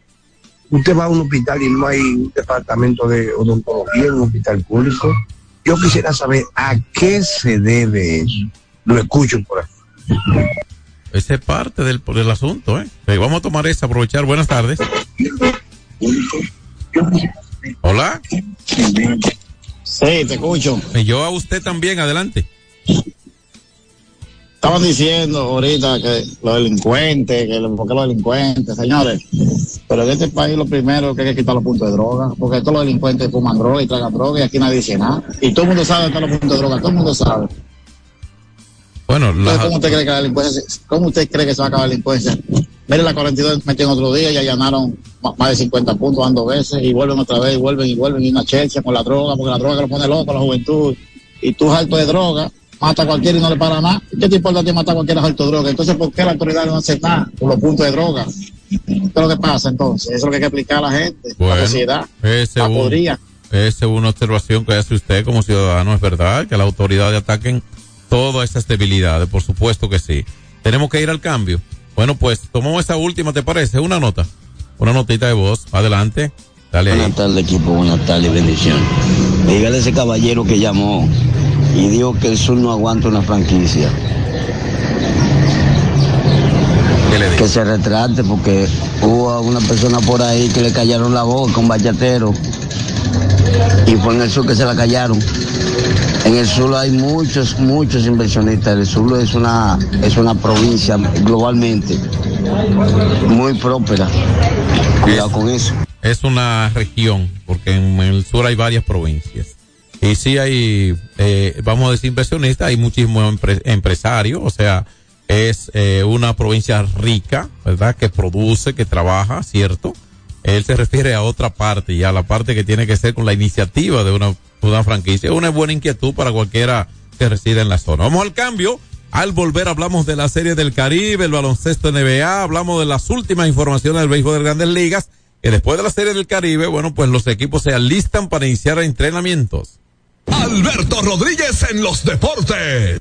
Usted va a un hospital y no hay un departamento de odontología en un hospital público. Yo quisiera saber a qué se debe eso. Lo escucho por aquí. Ese es parte del, del asunto, ¿eh? Eh, Vamos a tomar esa, aprovechar. Buenas tardes. Hola. Sí, te escucho. Y yo a usted también, adelante. Estaban diciendo ahorita que los delincuentes, que lo- ¿por qué los delincuentes, señores? Pero en este país lo primero que hay que quitar los puntos de droga, porque todos los delincuentes fuman droga y tragan droga y aquí nadie dice nada. Y todo el mundo sabe que están los puntos de droga, todo el mundo sabe. Bueno, Entonces, la, ¿cómo usted cree que la delincuencia, cómo usted cree que se va a acabar la delincuencia? Mire, la 42 metieron otro día y allanaron más de 50 puntos, van dos veces y vuelven otra vez y vuelven y vuelven y una checha con la droga, porque la droga lo pone loco a la juventud. Y tú alto de droga, mata a cualquiera y no le para nada. ¿Qué te importa a ti matar a cualquiera alto droga? Entonces, ¿por qué la autoridad no hace nada con los puntos de droga? ¿Qué es lo que pasa entonces? Eso es lo que hay que explicar a la gente, Bueno, la sociedad. ese La podría. esa es una observación que hace usted como ciudadano, es verdad, que las autoridades ataquen todas esas debilidades, por supuesto que sí. Tenemos que ir al cambio. Bueno, pues tomamos esa última, ¿te parece? Una nota, una notita de voz, adelante, dale. Buenas tardes, equipo. Buenas tardes, bendición. Dígale a ese caballero que llamó y dijo que el sur no aguanta una franquicia. Que se retrate porque hubo una persona por ahí que le callaron la boca, un bachatero. Y fue en el sur que se la callaron. En el sur hay muchos, muchos inversionistas. El sur es una, es una provincia globalmente muy próspera. Cuidado con eso. Es una región, porque en el sur hay varias provincias. Y sí hay, eh, vamos a decir inversionistas, hay muchísimos empre- empresarios, o sea, es eh, una provincia rica, ¿verdad? Que produce, que trabaja, ¿cierto? Él se refiere a otra parte, y a la parte que tiene que ser con la iniciativa de una, una franquicia. Una buena inquietud para cualquiera que reside en la zona. Vamos al cambio. Al volver hablamos de la Serie del Caribe, el baloncesto NBA, hablamos de las últimas informaciones del béisbol de grandes ligas, que después de la Serie del Caribe, bueno, pues los equipos se alistan para iniciar entrenamientos. Alberto Rodríguez en los deportes.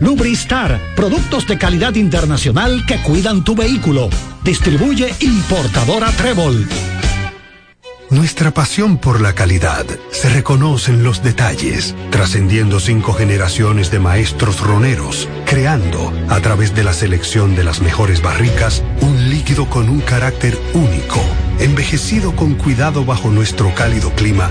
Lubristar, productos de calidad internacional que cuidan tu vehículo. Distribuye importadora Trébol. Nuestra pasión por la calidad se reconoce en los detalles, trascendiendo cinco generaciones de maestros roneros, creando, a través de la selección de las mejores barricas, un líquido con un carácter único, envejecido con cuidado bajo nuestro cálido clima,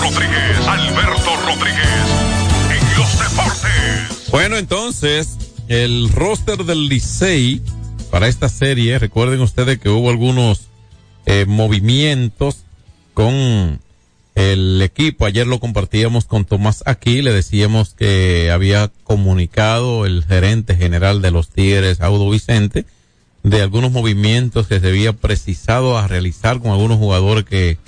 Rodríguez, Alberto Rodríguez, en los deportes. Bueno, entonces, el roster del Licey para esta serie, recuerden ustedes que hubo algunos eh, movimientos con el equipo. Ayer lo compartíamos con Tomás aquí, le decíamos que había comunicado el gerente general de los Tigres, Audo Vicente, de algunos movimientos que se había precisado a realizar con algunos jugadores que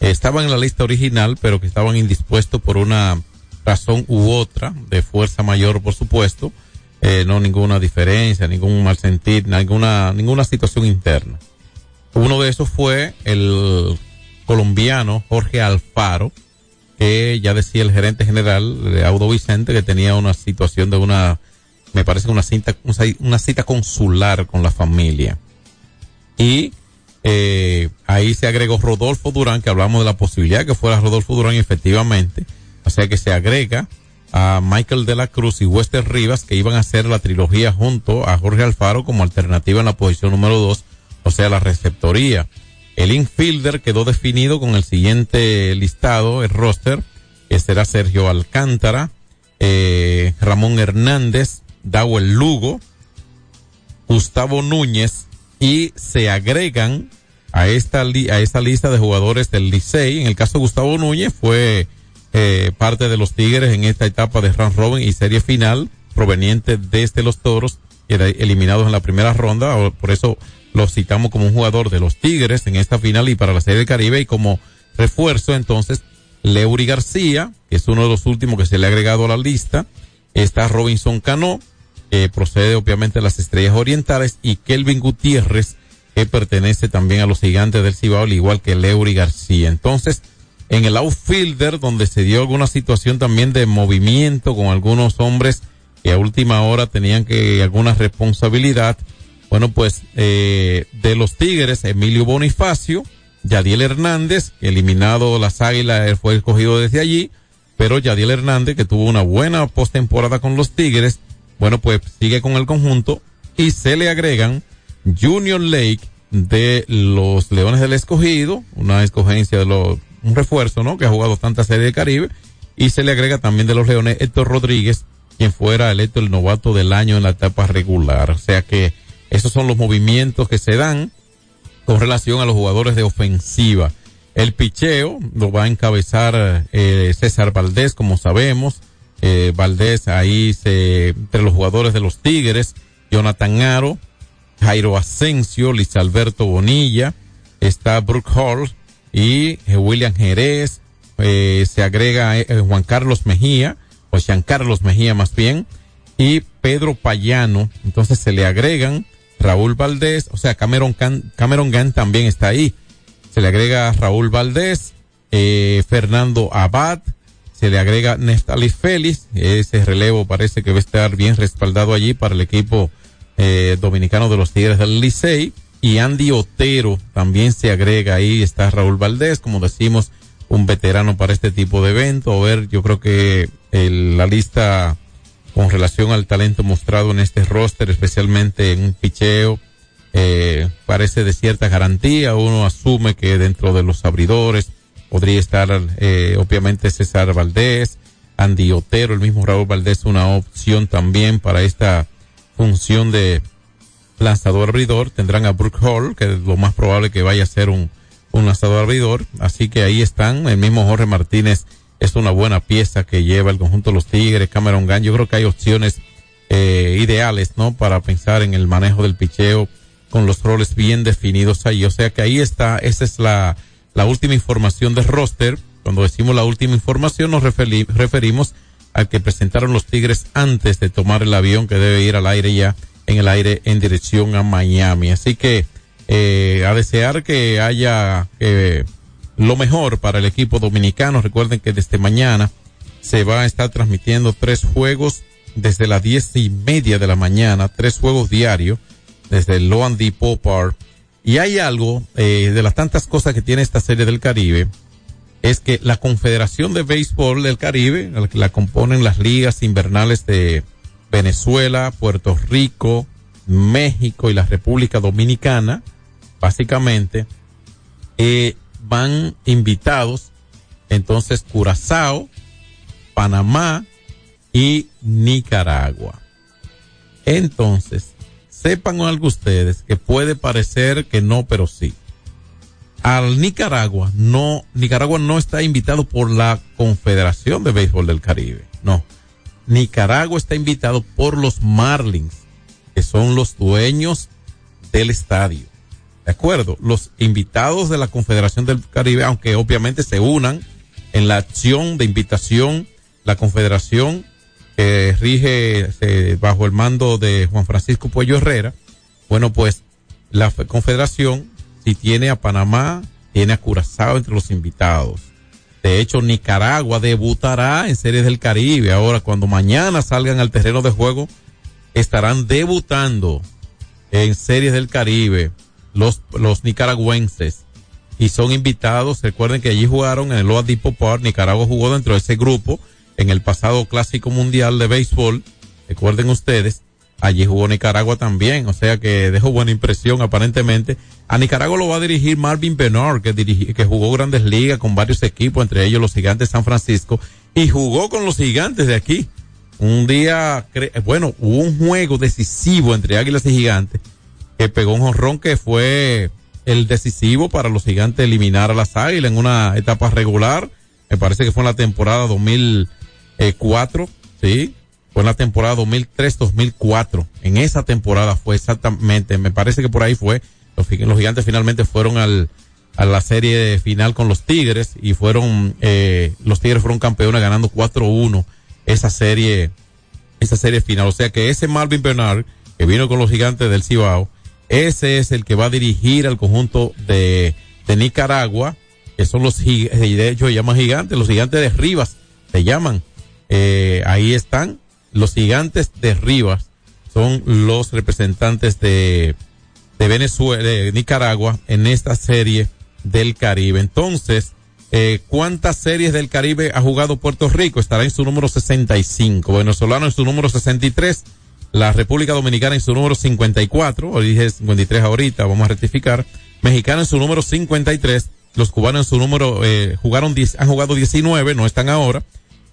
estaban en la lista original, pero que estaban indispuestos por una razón u otra, de fuerza mayor, por supuesto, eh, no ninguna diferencia, ningún mal sentir, ninguna, ninguna situación interna. Uno de esos fue el colombiano Jorge Alfaro, que ya decía el gerente general de Audo Vicente que tenía una situación de una, me parece una cita, una cita consular con la familia. Y eh, ahí se agregó Rodolfo Durán, que hablamos de la posibilidad que fuera Rodolfo Durán efectivamente. O sea que se agrega a Michael de la Cruz y Wester Rivas, que iban a hacer la trilogía junto a Jorge Alfaro como alternativa en la posición número dos, o sea, la receptoría. El infielder quedó definido con el siguiente listado, el roster, que será Sergio Alcántara, eh, Ramón Hernández, Dawel Lugo, Gustavo Núñez, y se agregan a esta a esta lista de jugadores del Licey. En el caso de Gustavo Núñez fue eh, parte de los Tigres en esta etapa de round robin y serie final proveniente desde los Toros eliminados en la primera ronda. Por eso lo citamos como un jugador de los Tigres en esta final y para la Serie del Caribe y como refuerzo entonces Leury García, que es uno de los últimos que se le ha agregado a la lista. Está Robinson Cano, que procede obviamente de las Estrellas Orientales, y Kelvin Gutiérrez, que pertenece también a los Gigantes del Cibao, al igual que Leury García. Entonces, en el outfielder, donde se dio alguna situación también de movimiento con algunos hombres que a última hora tenían que alguna responsabilidad, bueno, pues eh, de los Tigres, Emilio Bonifacio, Yadiel Hernández, eliminado las Águilas, él fue escogido desde allí, pero Yadiel Hernández, que tuvo una buena postemporada con los Tigres, bueno, pues sigue con el conjunto y se le agregan Junior Lake de los Leones del Escogido, una escogencia de los, un refuerzo, ¿no? Que ha jugado tantas series de Caribe y se le agrega también de los Leones Héctor Rodríguez, quien fuera electo el novato del año en la etapa regular. O sea que esos son los movimientos que se dan con relación a los jugadores de ofensiva. El picheo lo va a encabezar eh, César Valdés, como sabemos. Eh, Valdés ahí se, entre los jugadores de los Tigres, Jonathan Aro, Jairo Asensio, Luis Alberto Bonilla, está Brooke Hall y eh, William Jerez, eh, se agrega eh, Juan Carlos Mejía, o Jean Carlos Mejía más bien, y Pedro Payano, entonces se le agregan Raúl Valdés, o sea, Cameron, Cameron Gann también está ahí, se le agrega Raúl Valdés, eh, Fernando Abad, se le agrega Neftali Félix, ese relevo parece que va a estar bien respaldado allí para el equipo eh, dominicano de los Tigres del Licey, y Andy Otero también se agrega ahí, está Raúl Valdés, como decimos, un veterano para este tipo de evento. A ver, yo creo que la lista con relación al talento mostrado en este roster, especialmente en un picheo, eh, parece de cierta garantía. Uno asume que dentro de los abridores podría estar, eh, obviamente, César Valdés, Andy Otero, el mismo Raúl Valdés, una opción también para esta función de lanzador abridor. Tendrán a Brooke Hall, que es lo más probable que vaya a ser un, un lanzador abridor. Así que ahí están. El mismo Jorge Martínez es una buena pieza que lleva el conjunto de los Tigres, Cameron Gunn. Yo creo que hay opciones eh, ideales, ¿no? Para pensar en el manejo del picheo con los roles bien definidos ahí. O sea que ahí está, esa es la, la última información del roster. Cuando decimos la última información nos referi referimos al que presentaron los Tigres antes de tomar el avión que debe ir al aire ya en el aire en dirección a Miami. Así que eh, a desear que haya eh, lo mejor para el equipo dominicano. Recuerden que desde mañana se va a estar transmitiendo tres juegos desde las diez y media de la mañana, tres juegos diarios desde el Loan Depot Park. Y hay algo eh, de las tantas cosas que tiene esta serie del Caribe, es que la Confederación de Béisbol del Caribe, la, la componen las ligas invernales de Venezuela, Puerto Rico, México y la República Dominicana, básicamente, eh, van invitados entonces Curazao, Panamá y Nicaragua. Entonces, sepan algo ustedes que puede parecer que no, pero sí. Al Nicaragua no, Nicaragua no está invitado por la Confederación de Béisbol del Caribe, no. Nicaragua está invitado por los Marlins, que son los dueños del estadio. ¿De acuerdo? Los invitados de la Confederación del Caribe, aunque obviamente se unan en la acción de invitación, la Confederación que rige eh, bajo el mando de Juan Francisco Puello Herrera, bueno, pues la Confederación, si tiene a Panamá, tiene a Curazao entre los invitados. De hecho, Nicaragua debutará en Series del Caribe. Ahora, cuando mañana salgan al terreno de juego, estarán debutando en Series del Caribe los, los nicaragüenses. Y son invitados. Recuerden que allí jugaron en el Loa Depot Park. Nicaragua jugó dentro de ese grupo en el pasado Clásico Mundial de Béisbol. Recuerden ustedes. Allí jugó Nicaragua también, o sea que dejó buena impresión aparentemente. A Nicaragua lo va a dirigir Marvin Bernard, que, dirigi, que jugó grandes ligas con varios equipos, entre ellos los gigantes de San Francisco, y jugó con los gigantes de aquí. Un día, bueno, hubo un juego decisivo entre Águilas y Gigantes, que pegó un jonrón que fue el decisivo para los gigantes eliminar a las Águilas en una etapa regular. Me parece que fue en la temporada 2004, sí, fue en la temporada 2003-2004. En esa temporada fue exactamente, me parece que por ahí fue. Los, gigantes finalmente fueron al, a la serie final con los Tigres y fueron, eh, los Tigres fueron campeones ganando 4-1 esa serie, esa serie final. O sea que ese Marvin Bernard, que vino con los gigantes del Cibao, ese es el que va a dirigir al conjunto de, de Nicaragua, que son los, de hecho llaman gigantes, los gigantes de Rivas, se llaman. Eh, ahí están los gigantes de Rivas. Son los representantes de, de Venezuela, de Nicaragua en esta serie del Caribe. Entonces, eh, ¿cuántas series del Caribe ha jugado Puerto Rico? Estará en su número 65, venezolano en su número 63, la República Dominicana en su número 54, o dije 53 ahorita, vamos a rectificar, mexicano en su número 53, los cubanos en su número, eh, jugaron 10, han jugado 19, no están ahora,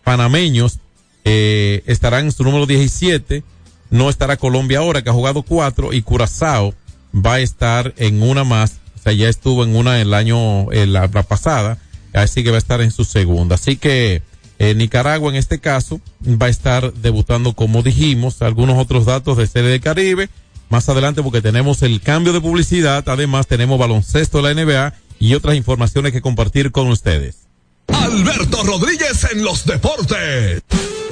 panameños eh, estarán en su número 17. No estará Colombia ahora, que ha jugado cuatro, y Curazao va a estar en una más. O sea, ya estuvo en una el año, en la, la pasada, así que va a estar en su segunda. Así que eh, Nicaragua en este caso va a estar debutando, como dijimos, algunos otros datos de Serie de Caribe. Más adelante porque tenemos el cambio de publicidad, además tenemos baloncesto de la NBA y otras informaciones que compartir con ustedes. Alberto Rodríguez en los deportes.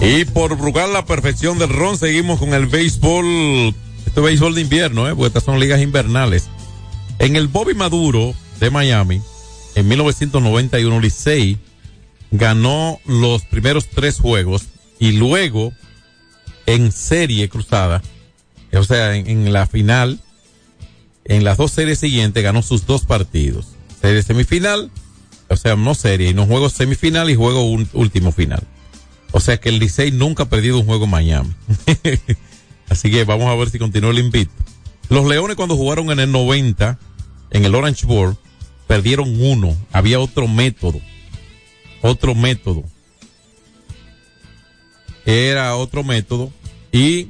Y por Brugal la perfección del ron, seguimos con el béisbol. Este béisbol de invierno, ¿eh? porque estas son ligas invernales. En el Bobby Maduro de Miami, en 1991, Licey ganó los primeros tres juegos y luego en serie cruzada, o sea, en, la final, en las dos series siguientes ganó sus dos partidos. Serie semifinal, o sea, no serie, no juego semifinal y juego un, último final. O sea que el Licey nunca ha perdido un juego en Miami. Así que vamos a ver si continúa el invito. Los Leones cuando jugaron en el 90, en el Orange Bowl, perdieron uno. Había otro método. Otro método. Era otro método. Y,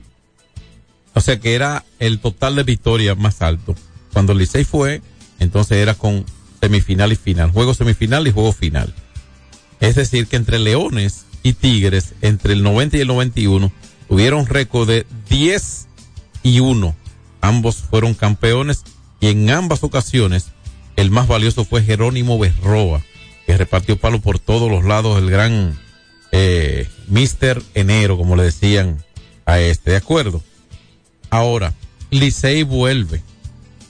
o sea que era el total de victorias más alto. Cuando el Licey fue, entonces era con semifinal y final. Juego semifinal y juego final. Es decir, que entre Leones y Tigres, entre el 90 y el 91, tuvieron récord de 10 y 1. Ambos fueron campeones y en ambas ocasiones el más valioso fue Jerónimo Berroa, que repartió palo por todos los lados, el gran eh, Mister Enero, como le decían a este, ¿de acuerdo? Ahora, Licey vuelve,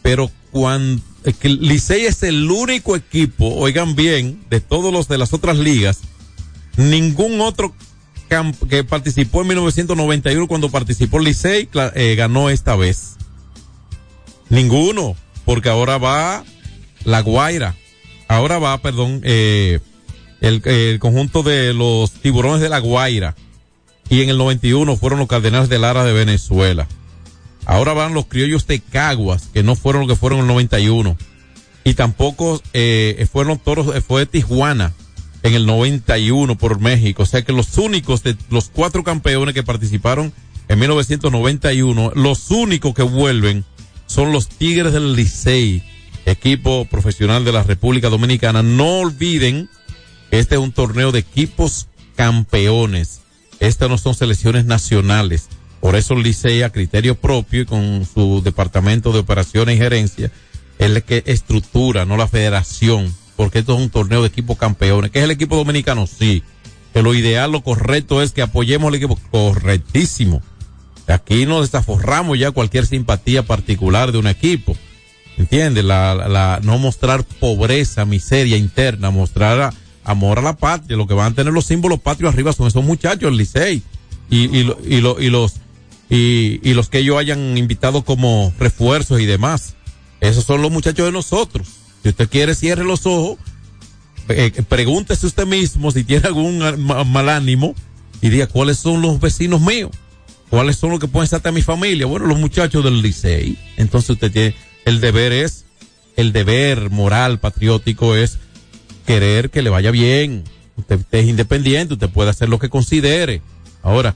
pero cuando Licey es el único equipo, oigan bien, de todos los de las otras ligas, ningún otro que participó en 1991 cuando participó Licey eh, ganó esta vez. Ninguno, porque ahora va La Guaira, ahora va, perdón, eh, el, conjunto de los tiburones de la Guaira. Y en el 91 fueron los Cardenales de Lara de Venezuela. Ahora van los criollos de Caguas, que no fueron lo que fueron en el 91. Y tampoco eh, fueron toros, fue Tijuana en el 91 por México. O sea que los únicos de los cuatro campeones que participaron en 1991, los únicos que vuelven son los Tigres del Licey, equipo profesional de la República Dominicana. No olviden que este es un torneo de equipos campeones. Estas no son selecciones nacionales. Por eso el Licey a criterio propio y con su departamento de operaciones y gerencia es el que estructura, no la federación, porque esto es un torneo de equipos campeones. ¿Qué es el equipo dominicano? Sí. Que lo ideal, lo correcto es que apoyemos al equipo. Correctísimo. Aquí nos desaforramos ya cualquier simpatía particular de un equipo. ¿Entiendes? La, la, no mostrar pobreza, miseria interna, mostrar amor a la patria. Lo que van a tener los símbolos patrios arriba son esos muchachos, el Licey. Y, y, y, y los, y, y los que ellos hayan invitado como refuerzos y demás. Esos son los muchachos de nosotros. Si usted quiere, cierre los ojos, eh, pregúntese usted mismo si tiene algún ma- mal ánimo y diga cuáles son los vecinos míos, cuáles son los que pueden ser de mi familia. Bueno, los muchachos del Licey. Entonces usted tiene, el deber es, el deber moral, patriótico es querer que le vaya bien. Usted, usted es independiente, usted puede hacer lo que considere. Ahora,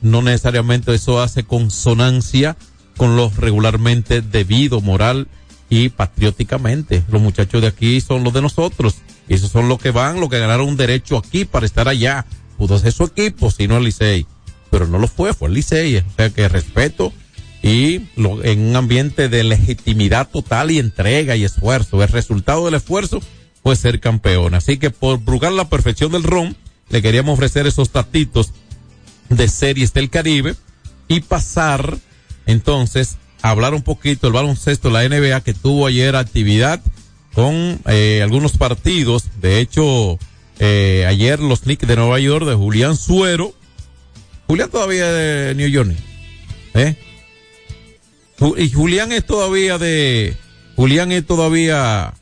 no necesariamente eso hace consonancia con lo regularmente debido, moral y patrióticamente. Los muchachos de aquí son los de nosotros. Esos son los que van, los que ganaron un derecho aquí para estar allá. Pudo ser su equipo, si no el Licey. Pero no lo fue, fue el Licey. O sea que respeto y lo- en un ambiente de legitimidad total y entrega y esfuerzo. El resultado del esfuerzo fue ser campeón. Así que por brugar la perfección del ron, le queríamos ofrecer esos tatitos de series del Caribe y pasar entonces hablar un poquito del baloncesto la NBA que tuvo ayer actividad con eh, algunos partidos. De hecho, eh, ayer los Knicks de Nueva York de Julián Suero. Julián todavía de New York. ¿Eh? Y Julián es todavía de. Julián es todavía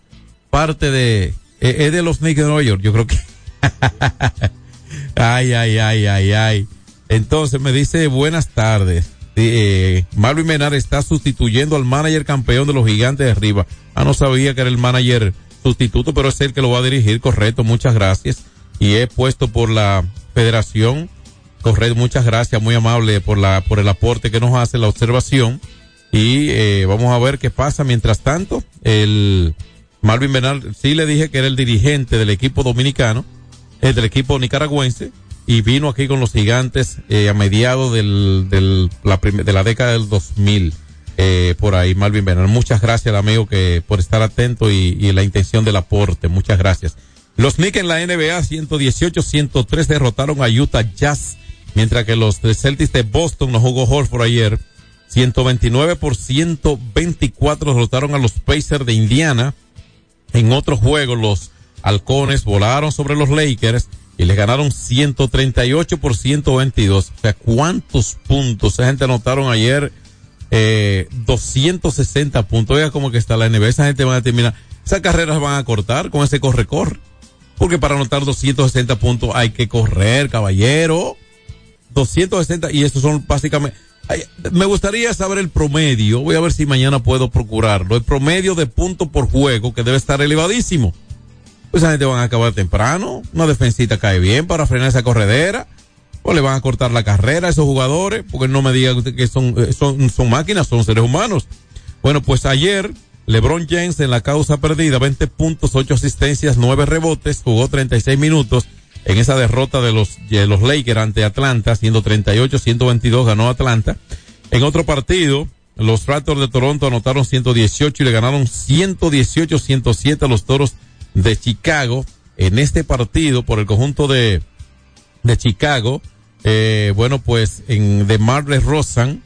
parte de. eh, Es de los Knicks de Nueva York. Yo creo que. ay, ay, ay, ay, ay. Entonces me dice buenas tardes. Eh, Marvin Menar está sustituyendo al manager campeón de los gigantes de arriba. Ah, no sabía que era el manager sustituto, pero es el que lo va a dirigir, correcto, muchas gracias. Y es puesto por la federación, correcto, muchas gracias, muy amable por la, por el aporte que nos hace la observación. Y eh, vamos a ver qué pasa. Mientras tanto, el Marvin Bernal, sí le dije que era el dirigente del equipo dominicano, eh, del equipo nicaragüense, y vino aquí con los gigantes eh, a mediados del, del, la de la década del 2000. Eh, por ahí, Marvin Bernal. Muchas gracias amigo que por estar atento y, y la intención del aporte. Muchas gracias. Los Knicks en la NBA 118-103 derrotaron a Utah Jazz, mientras que los Celtics de Boston no jugó Horford ayer. 129 por 124 derrotaron a los Pacers de Indiana. En otro juego, los halcones volaron sobre los Lakers y les ganaron 138 por 122. O sea, ¿cuántos puntos esa gente anotaron ayer? Eh, 260 puntos. Oiga, como que está la NBA. Esa gente va a terminar. Esas carreras van a cortar con ese corre-corre. Porque para anotar 260 puntos hay que correr, caballero. 260 y estos son básicamente me gustaría saber el promedio voy a ver si mañana puedo procurarlo el promedio de puntos por juego que debe estar elevadísimo pues esa gente van a acabar temprano una defensita cae bien para frenar esa corredera o le van a cortar la carrera a esos jugadores porque no me diga que son, eh, son son máquinas son seres humanos bueno pues ayer LeBron James en la causa perdida 20 puntos 8 asistencias 9 rebotes jugó 36 minutos en esa derrota de los, de los Lakers ante Atlanta, siendo 38-122 ganó Atlanta. En otro partido, los Raptors de Toronto anotaron 118 y le ganaron 118-107 a los Toros de Chicago. En este partido, por el conjunto de, de Chicago, eh, bueno, pues en de Marles Rosan,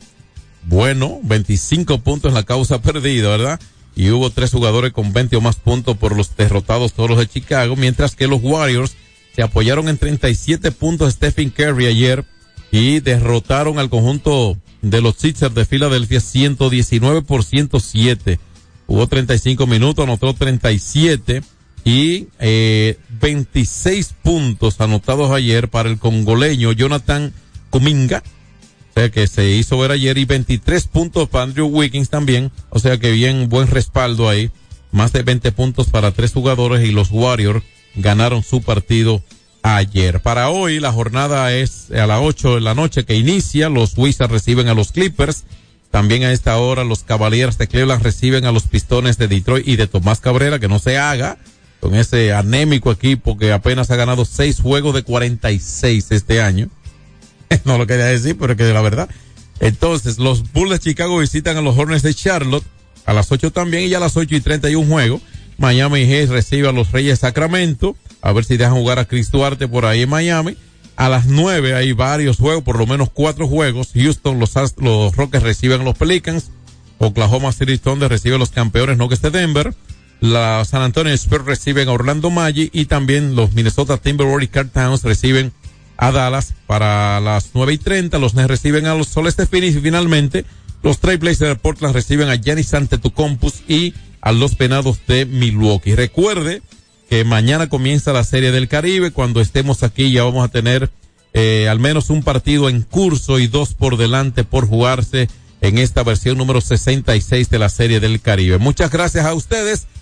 bueno, 25 puntos en la causa perdida, ¿verdad? Y hubo tres jugadores con 20 o más puntos por los derrotados Toros de Chicago, mientras que los Warriors se apoyaron en 37 puntos Stephen Curry ayer y derrotaron al conjunto de los Sixers de Filadelfia 119 por 107. Hubo 35 minutos, anotó 37 y eh, 26 puntos anotados ayer para el congoleño Jonathan Kuminga. O sea que se hizo ver ayer y 23 puntos para Andrew Wiggins también. O sea que bien, buen respaldo ahí. Más de 20 puntos para tres jugadores y los Warriors ganaron su partido ayer. Para hoy la jornada es a las 8 de la noche que inicia. Los Wizards reciben a los Clippers. También a esta hora los Cavaliers de Cleveland reciben a los Pistones de Detroit y de Tomás Cabrera, que no se haga con ese anémico equipo que apenas ha ganado seis juegos de 46 este año. no lo quería decir, pero es que la verdad. Entonces, los Bulls de Chicago visitan a los Hornets de Charlotte a las 8 también y a las 8 y 31 juego. Miami Heat recibe a los Reyes Sacramento. A ver si dejan jugar a Chris Duarte por ahí en Miami. A las 9 hay varios juegos, por lo menos cuatro juegos. Houston, los, los Rockets reciben a los Pelicans. Oklahoma City Thunder recibe a los campeones Nuggets de Denver. La San Antonio Spurs reciben a Orlando Magic y también los Minnesota Timberwolves y Carl Towns reciben a Dallas para las 9 y 30. Los Nets reciben a los Soles de y finalmente los Trailblazers de Portland reciben a Giannis Antetokounmpo y a los Venados de Milwaukee. Recuerde que mañana comienza la Serie del Caribe. Cuando estemos aquí ya vamos a tener eh, al menos un partido en curso y dos por delante por jugarse en esta versión número 66 de la Serie del Caribe. Muchas gracias a ustedes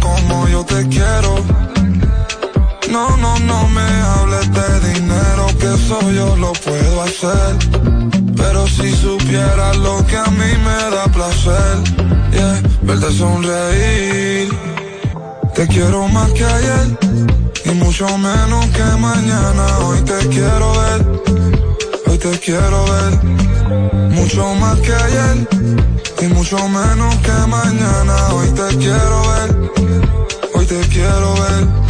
como yo te quiero. No, no, no me hables de dinero, que eso yo lo puedo hacer. Pero si supieras lo que a mí me da placer, verte sonreír. Te quiero más que ayer y mucho menos que mañana. Hoy te quiero ver, hoy te quiero ver. Mucho más que ayer y mucho menos que mañana. Hoy te quiero ver, hoy te quiero ver.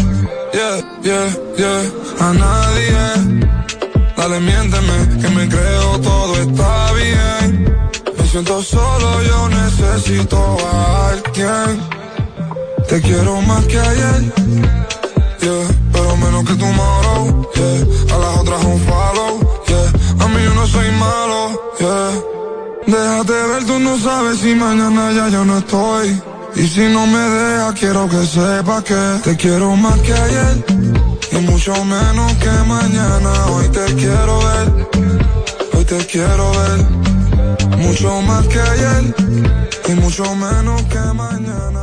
Yeah, yeah, yeah. A nadie, dale miénteme que me creo todo está bien. siento solo, yo necesito a alguien. Te quiero más que ayer, yeah, pero menos que tomorrow, yeah. A las otras un follow, yeah. A mí yo no soy malo, yeah. Déjate ver, tú no sabes si mañana ya yo no estoy. Y si no me dejas, quiero que sepas que te quiero más que ayer. Y mucho menos que mañana. Hoy te quiero ver. Hoy te quiero ver. Mucho más que ayer. Y mucho menos que mañana.